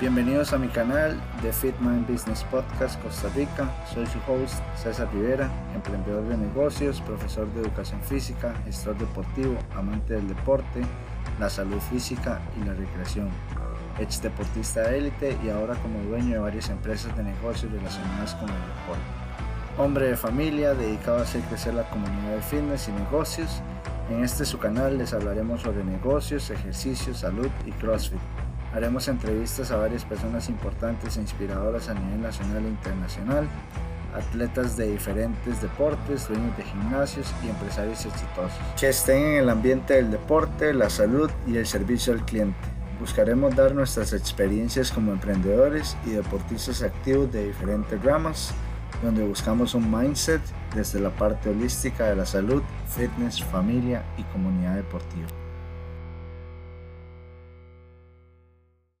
Bienvenidos a mi canal de Fit Mind Business Podcast Costa Rica. Soy su host César Rivera, emprendedor de negocios, profesor de educación física, gestor deportivo, amante del deporte, la salud física y la recreación. Ex deportista de élite y ahora como dueño de varias empresas de negocios relacionadas con el deporte. Hombre de familia dedicado a hacer crecer la comunidad de fitness y negocios. En este su canal les hablaremos sobre negocios, ejercicio, salud y CrossFit. Haremos entrevistas a varias personas importantes e inspiradoras a nivel nacional e internacional, atletas de diferentes deportes, dueños de gimnasios y empresarios exitosos, que estén en el ambiente del deporte, la salud y el servicio al cliente. Buscaremos dar nuestras experiencias como emprendedores y deportistas activos de diferentes ramas, donde buscamos un mindset desde la parte holística de la salud, fitness, familia y comunidad deportiva.